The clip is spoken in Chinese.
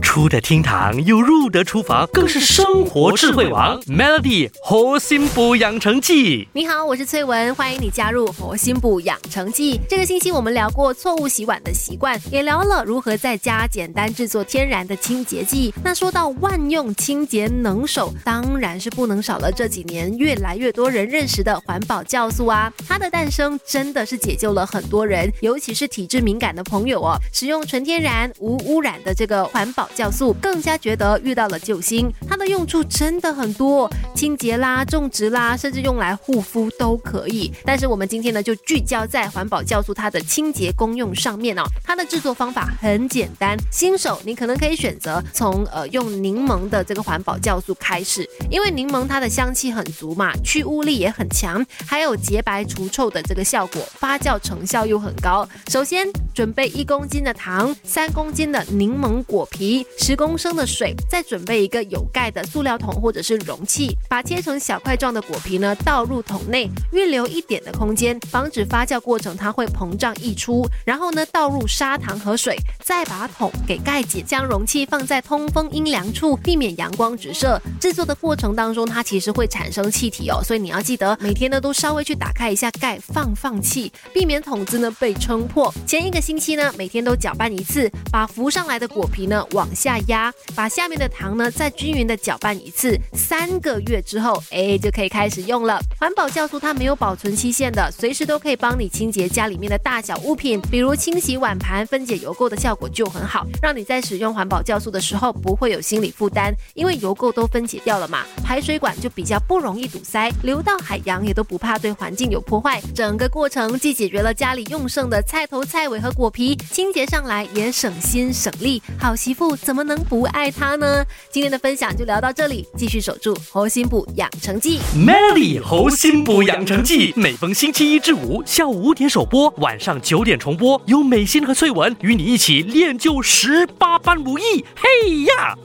出得厅堂又入得厨房，更是生活智慧王。Melody 活心补养成记，你好，我是翠文，欢迎你加入活心补养成记。这个星期我们聊过错误洗碗的习惯，也聊了如何在家简单制作天然的清洁剂。那说到万用清洁能手，当然是不能少了这几年越来越多人认识的环保酵素啊。它的诞生真的是解救了很多人，尤其是体质敏感的朋友哦，使用纯天然无污染的这个环保。酵素更加觉得遇到了救星，它的用处真的很多，清洁啦、种植啦，甚至用来护肤都可以。但是我们今天呢，就聚焦在环保酵素它的清洁功用上面哦。它的制作方法很简单，新手你可能可以选择从呃用柠檬的这个环保酵素开始，因为柠檬它的香气很足嘛，去污力也很强，还有洁白除臭的这个效果，发酵成效又很高。首先准备一公斤的糖，三公斤的柠檬果皮。十公升的水，再准备一个有盖的塑料桶或者是容器，把切成小块状的果皮呢倒入桶内，预留一点的空间，防止发酵过程它会膨胀溢出。然后呢倒入砂糖和水，再把桶给盖紧，将容器放在通风阴凉处，避免阳光直射。制作的过程当中，它其实会产生气体哦，所以你要记得每天呢都稍微去打开一下盖，放放气，避免桶子呢被撑破。前一个期呢每天都搅拌一次，把浮上来的果皮呢往。下压，把下面的糖呢再均匀的搅拌一次，三个月之后，哎，就可以开始用了。环保酵素它没有保存期限的，随时都可以帮你清洁家里面的大小物品，比如清洗碗盘，分解油垢的效果就很好，让你在使用环保酵素的时候不会有心理负担，因为油垢都分解掉了嘛，排水管就比较不容易堵塞，流到海洋也都不怕对环境有破坏。整个过程既解决了家里用剩的菜头菜尾和果皮，清洁上来也省心省力，好媳妇。怎么能不爱它呢？今天的分享就聊到这里，继续守住猴心补养成记。Melody 猴心补养成记，每逢星期一至五下午五点首播，晚上九点重播，由美心和翠文与你一起练就十八般武艺。嘿呀！